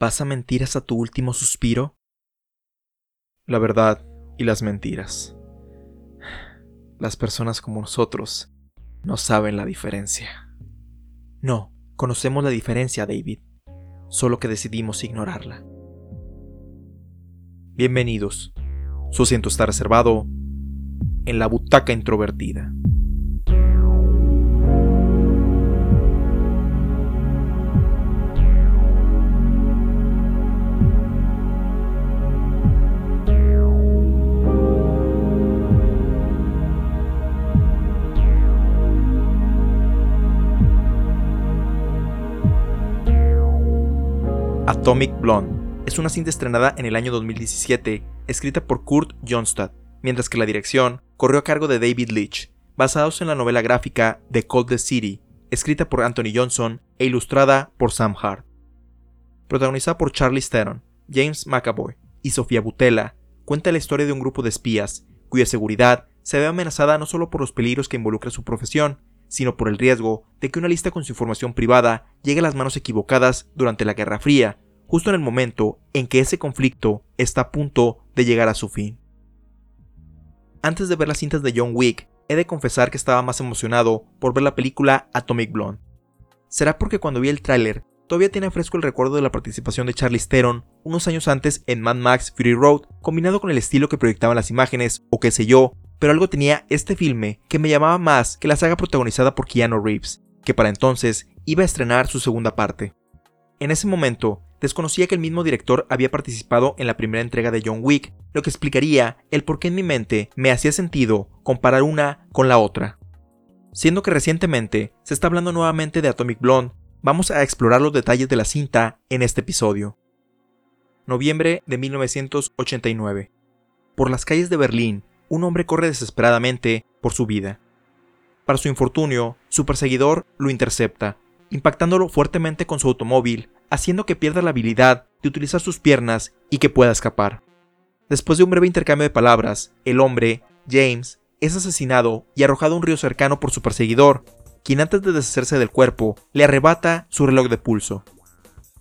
¿Vas a mentir hasta tu último suspiro? La verdad y las mentiras. Las personas como nosotros no saben la diferencia. No, conocemos la diferencia, David, solo que decidimos ignorarla. Bienvenidos. Su asiento está reservado en la butaca introvertida. Atomic Blonde es una cinta estrenada en el año 2017, escrita por Kurt Johnstad, mientras que la dirección corrió a cargo de David Leitch, basados en la novela gráfica The Cold the City, escrita por Anthony Johnson e ilustrada por Sam Hart. Protagonizada por Charlie Theron, James McAvoy y Sofía Butella, cuenta la historia de un grupo de espías cuya seguridad se ve amenazada no solo por los peligros que involucra su profesión, sino por el riesgo de que una lista con su información privada llegue a las manos equivocadas durante la Guerra Fría justo en el momento en que ese conflicto está a punto de llegar a su fin. Antes de ver las cintas de John Wick, he de confesar que estaba más emocionado por ver la película Atomic Blonde. ¿Será porque cuando vi el tráiler todavía tiene fresco el recuerdo de la participación de Charlie Theron unos años antes en Mad Max Fury Road, combinado con el estilo que proyectaban las imágenes, o qué sé yo, pero algo tenía este filme que me llamaba más que la saga protagonizada por Keanu Reeves, que para entonces iba a estrenar su segunda parte. En ese momento, desconocía que el mismo director había participado en la primera entrega de John Wick, lo que explicaría el por qué en mi mente me hacía sentido comparar una con la otra. Siendo que recientemente se está hablando nuevamente de Atomic Blonde, vamos a explorar los detalles de la cinta en este episodio. Noviembre de 1989. Por las calles de Berlín, un hombre corre desesperadamente por su vida. Para su infortunio, su perseguidor lo intercepta, impactándolo fuertemente con su automóvil haciendo que pierda la habilidad de utilizar sus piernas y que pueda escapar. Después de un breve intercambio de palabras, el hombre, James, es asesinado y arrojado a un río cercano por su perseguidor, quien antes de deshacerse del cuerpo le arrebata su reloj de pulso.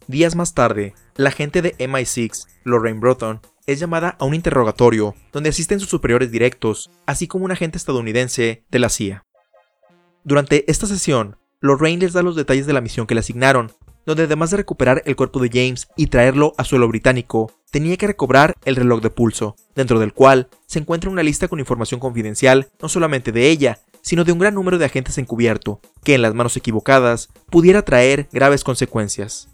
Días más tarde, la agente de MI6, Lorraine Broughton, es llamada a un interrogatorio donde asisten sus superiores directos, así como un agente estadounidense de la CIA. Durante esta sesión, Lorraine les da los detalles de la misión que le asignaron donde además de recuperar el cuerpo de James y traerlo a suelo británico, tenía que recobrar el reloj de pulso, dentro del cual se encuentra una lista con información confidencial no solamente de ella, sino de un gran número de agentes encubierto, que en las manos equivocadas pudiera traer graves consecuencias.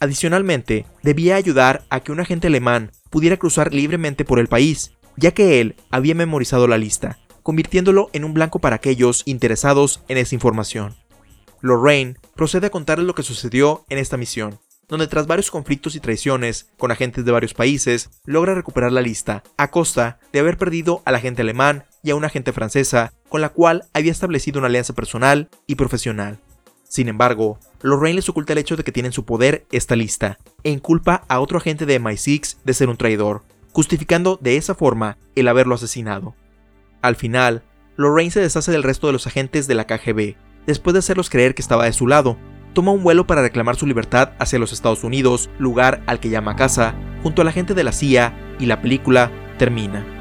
Adicionalmente, debía ayudar a que un agente alemán pudiera cruzar libremente por el país, ya que él había memorizado la lista, convirtiéndolo en un blanco para aquellos interesados en esa información. Lorraine procede a contarles lo que sucedió en esta misión, donde tras varios conflictos y traiciones con agentes de varios países, logra recuperar la lista, a costa de haber perdido al agente alemán y a una agente francesa, con la cual había establecido una alianza personal y profesional. Sin embargo, Lorraine les oculta el hecho de que tiene en su poder esta lista, e inculpa a otro agente de MI6 de ser un traidor, justificando de esa forma el haberlo asesinado. Al final, Lorraine se deshace del resto de los agentes de la KGB, después de hacerlos creer que estaba de su lado, toma un vuelo para reclamar su libertad hacia los Estados Unidos, lugar al que llama casa, junto a la gente de la CIA, y la película termina.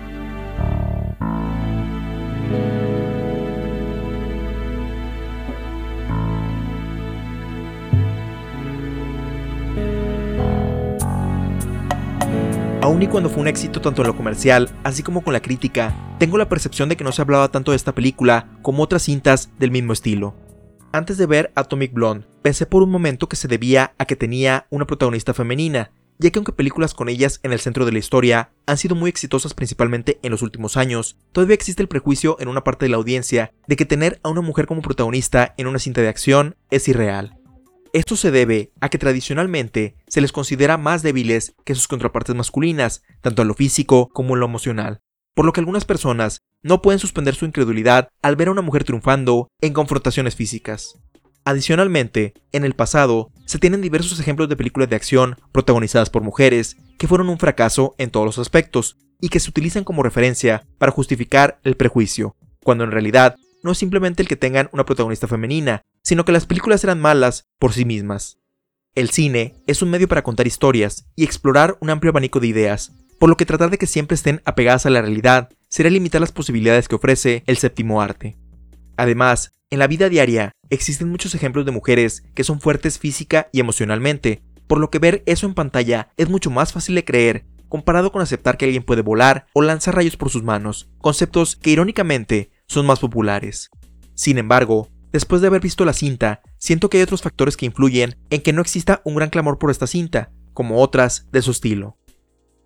Aún y cuando fue un éxito tanto en lo comercial, así como con la crítica, tengo la percepción de que no se hablaba tanto de esta película como otras cintas del mismo estilo. Antes de ver Atomic Blonde, pensé por un momento que se debía a que tenía una protagonista femenina, ya que aunque películas con ellas en el centro de la historia han sido muy exitosas principalmente en los últimos años, todavía existe el prejuicio en una parte de la audiencia de que tener a una mujer como protagonista en una cinta de acción es irreal. Esto se debe a que tradicionalmente se les considera más débiles que sus contrapartes masculinas, tanto en lo físico como en lo emocional, por lo que algunas personas no pueden suspender su incredulidad al ver a una mujer triunfando en confrontaciones físicas. Adicionalmente, en el pasado, se tienen diversos ejemplos de películas de acción protagonizadas por mujeres que fueron un fracaso en todos los aspectos y que se utilizan como referencia para justificar el prejuicio, cuando en realidad no es simplemente el que tengan una protagonista femenina, sino que las películas eran malas por sí mismas. El cine es un medio para contar historias y explorar un amplio abanico de ideas, por lo que tratar de que siempre estén apegadas a la realidad sería limitar las posibilidades que ofrece el séptimo arte. Además, en la vida diaria existen muchos ejemplos de mujeres que son fuertes física y emocionalmente, por lo que ver eso en pantalla es mucho más fácil de creer comparado con aceptar que alguien puede volar o lanzar rayos por sus manos, conceptos que irónicamente son más populares. Sin embargo, después de haber visto la cinta, siento que hay otros factores que influyen en que no exista un gran clamor por esta cinta, como otras de su estilo.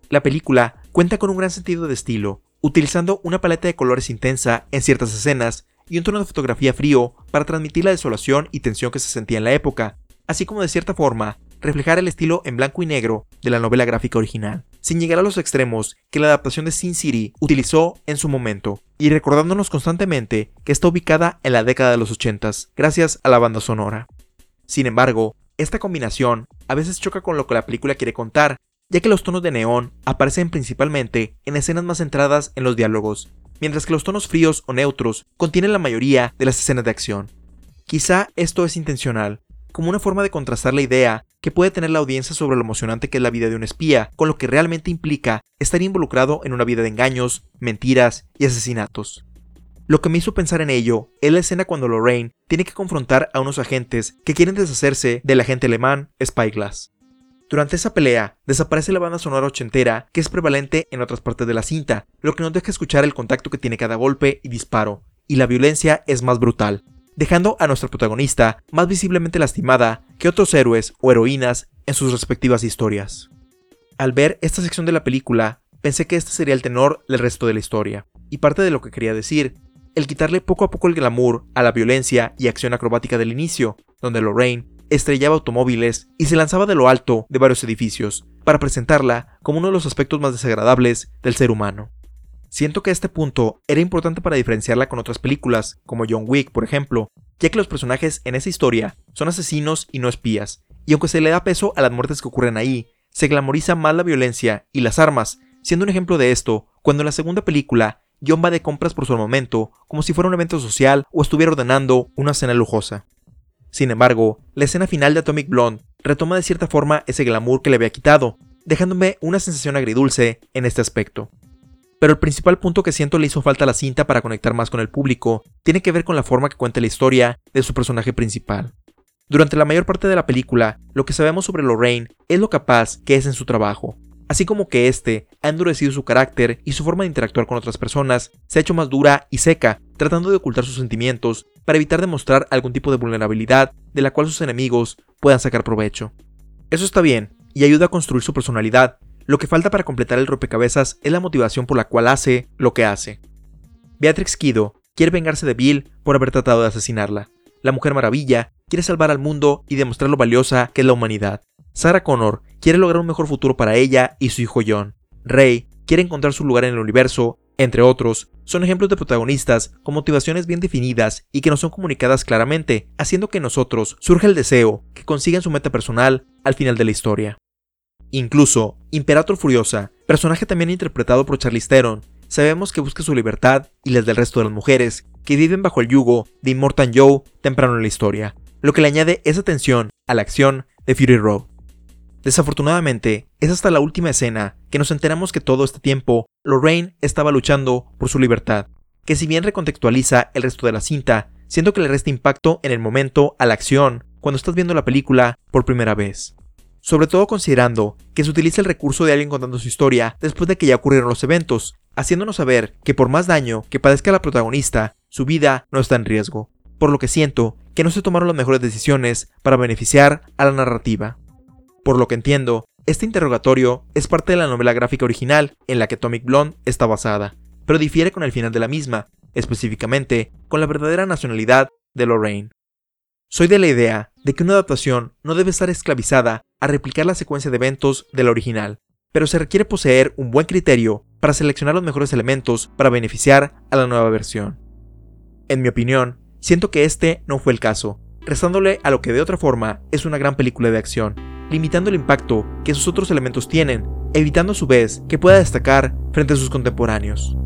La película cuenta con un gran sentido de estilo, utilizando una paleta de colores intensa en ciertas escenas y un tono de fotografía frío para transmitir la desolación y tensión que se sentía en la época, así como de cierta forma reflejar el estilo en blanco y negro de la novela gráfica original, sin llegar a los extremos que la adaptación de Sin City utilizó en su momento, y recordándonos constantemente que está ubicada en la década de los 80 gracias a la banda sonora. Sin embargo, esta combinación a veces choca con lo que la película quiere contar, ya que los tonos de neón aparecen principalmente en escenas más centradas en los diálogos, mientras que los tonos fríos o neutros contienen la mayoría de las escenas de acción. Quizá esto es intencional, como una forma de contrastar la idea que puede tener la audiencia sobre lo emocionante que es la vida de un espía, con lo que realmente implica estar involucrado en una vida de engaños, mentiras y asesinatos. Lo que me hizo pensar en ello es la escena cuando Lorraine tiene que confrontar a unos agentes que quieren deshacerse del agente alemán Spyglass. Durante esa pelea, desaparece la banda sonora ochentera que es prevalente en otras partes de la cinta, lo que nos deja escuchar el contacto que tiene cada golpe y disparo, y la violencia es más brutal, dejando a nuestra protagonista más visiblemente lastimada que otros héroes o heroínas en sus respectivas historias. Al ver esta sección de la película, pensé que este sería el tenor del resto de la historia, y parte de lo que quería decir, el quitarle poco a poco el glamour a la violencia y acción acrobática del inicio, donde Lorraine estrellaba automóviles y se lanzaba de lo alto de varios edificios, para presentarla como uno de los aspectos más desagradables del ser humano. Siento que este punto era importante para diferenciarla con otras películas, como John Wick, por ejemplo, ya que los personajes en esa historia son asesinos y no espías, y aunque se le da peso a las muertes que ocurren ahí, se glamoriza más la violencia y las armas, siendo un ejemplo de esto cuando en la segunda película John va de compras por su armamento como si fuera un evento social o estuviera ordenando una cena lujosa. Sin embargo, la escena final de Atomic Blonde retoma de cierta forma ese glamour que le había quitado, dejándome una sensación agridulce en este aspecto. Pero el principal punto que siento le hizo falta a la cinta para conectar más con el público tiene que ver con la forma que cuenta la historia de su personaje principal. Durante la mayor parte de la película, lo que sabemos sobre Lorraine es lo capaz que es en su trabajo, así como que este ha endurecido su carácter y su forma de interactuar con otras personas se ha hecho más dura y seca, tratando de ocultar sus sentimientos para evitar demostrar algún tipo de vulnerabilidad de la cual sus enemigos puedan sacar provecho. Eso está bien, y ayuda a construir su personalidad, lo que falta para completar el rompecabezas es la motivación por la cual hace lo que hace. Beatrix Kido quiere vengarse de Bill por haber tratado de asesinarla. La Mujer Maravilla quiere salvar al mundo y demostrar lo valiosa que es la humanidad. Sarah Connor quiere lograr un mejor futuro para ella y su hijo John. Rey quiere encontrar su lugar en el universo, entre otros, son ejemplos de protagonistas con motivaciones bien definidas y que no son comunicadas claramente, haciendo que en nosotros surja el deseo que consigan su meta personal al final de la historia. Incluso, Imperator Furiosa, personaje también interpretado por Charlize Theron, sabemos que busca su libertad y las del resto de las mujeres que viven bajo el yugo de Immortan Joe temprano en la historia, lo que le añade esa tensión a la acción de Fury Road. Desafortunadamente, es hasta la última escena que nos enteramos que todo este tiempo Lorraine estaba luchando por su libertad, que si bien recontextualiza el resto de la cinta, siento que le resta impacto en el momento a la acción cuando estás viendo la película por primera vez. Sobre todo considerando que se utiliza el recurso de alguien contando su historia después de que ya ocurrieron los eventos, haciéndonos saber que por más daño que padezca la protagonista, su vida no está en riesgo, por lo que siento que no se tomaron las mejores decisiones para beneficiar a la narrativa. Por lo que entiendo, este interrogatorio es parte de la novela gráfica original en la que Atomic Blonde está basada, pero difiere con el final de la misma, específicamente con la verdadera nacionalidad de Lorraine. Soy de la idea de que una adaptación no debe estar esclavizada a replicar la secuencia de eventos de la original, pero se requiere poseer un buen criterio para seleccionar los mejores elementos para beneficiar a la nueva versión. En mi opinión, siento que este no fue el caso, restándole a lo que de otra forma es una gran película de acción, limitando el impacto que sus otros elementos tienen, evitando a su vez que pueda destacar frente a sus contemporáneos.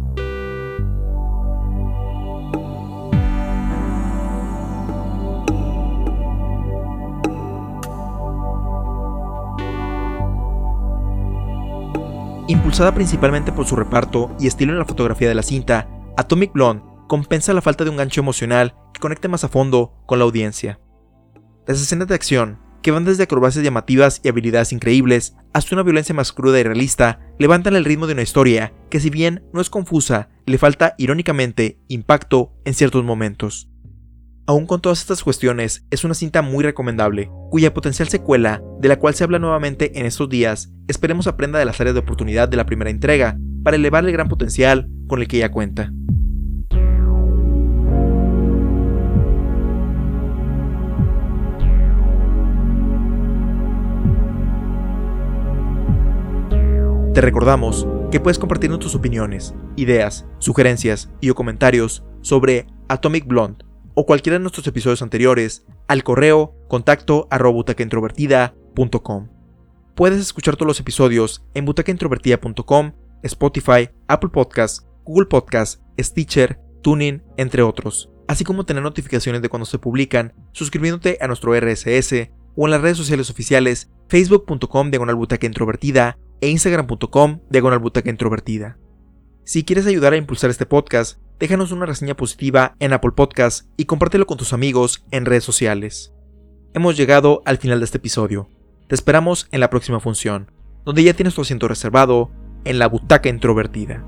Impulsada principalmente por su reparto y estilo en la fotografía de la cinta, Atomic Blonde compensa la falta de un gancho emocional que conecte más a fondo con la audiencia. Las escenas de acción, que van desde acrobacias llamativas y habilidades increíbles hasta una violencia más cruda y realista, levantan el ritmo de una historia que si bien no es confusa, le falta irónicamente impacto en ciertos momentos. Aún con todas estas cuestiones, es una cinta muy recomendable, cuya potencial secuela, de la cual se habla nuevamente en estos días, esperemos aprenda de las áreas de oportunidad de la primera entrega, para elevar el gran potencial con el que ya cuenta. Te recordamos que puedes compartirnos tus opiniones, ideas, sugerencias y o comentarios sobre Atomic Blonde o cualquiera de nuestros episodios anteriores al correo contacto Puedes escuchar todos los episodios en butacaintrovertida.com, Spotify, Apple Podcasts, Google Podcasts, Stitcher, Tuning, entre otros, así como tener notificaciones de cuando se publican, suscribiéndote a nuestro RSS o en las redes sociales oficiales facebook.com diagonal introvertida e instagram.com diagonal introvertida. Si quieres ayudar a impulsar este podcast, déjanos una reseña positiva en Apple Podcasts y compártelo con tus amigos en redes sociales. Hemos llegado al final de este episodio. Te esperamos en la próxima función, donde ya tienes tu asiento reservado en la butaca introvertida.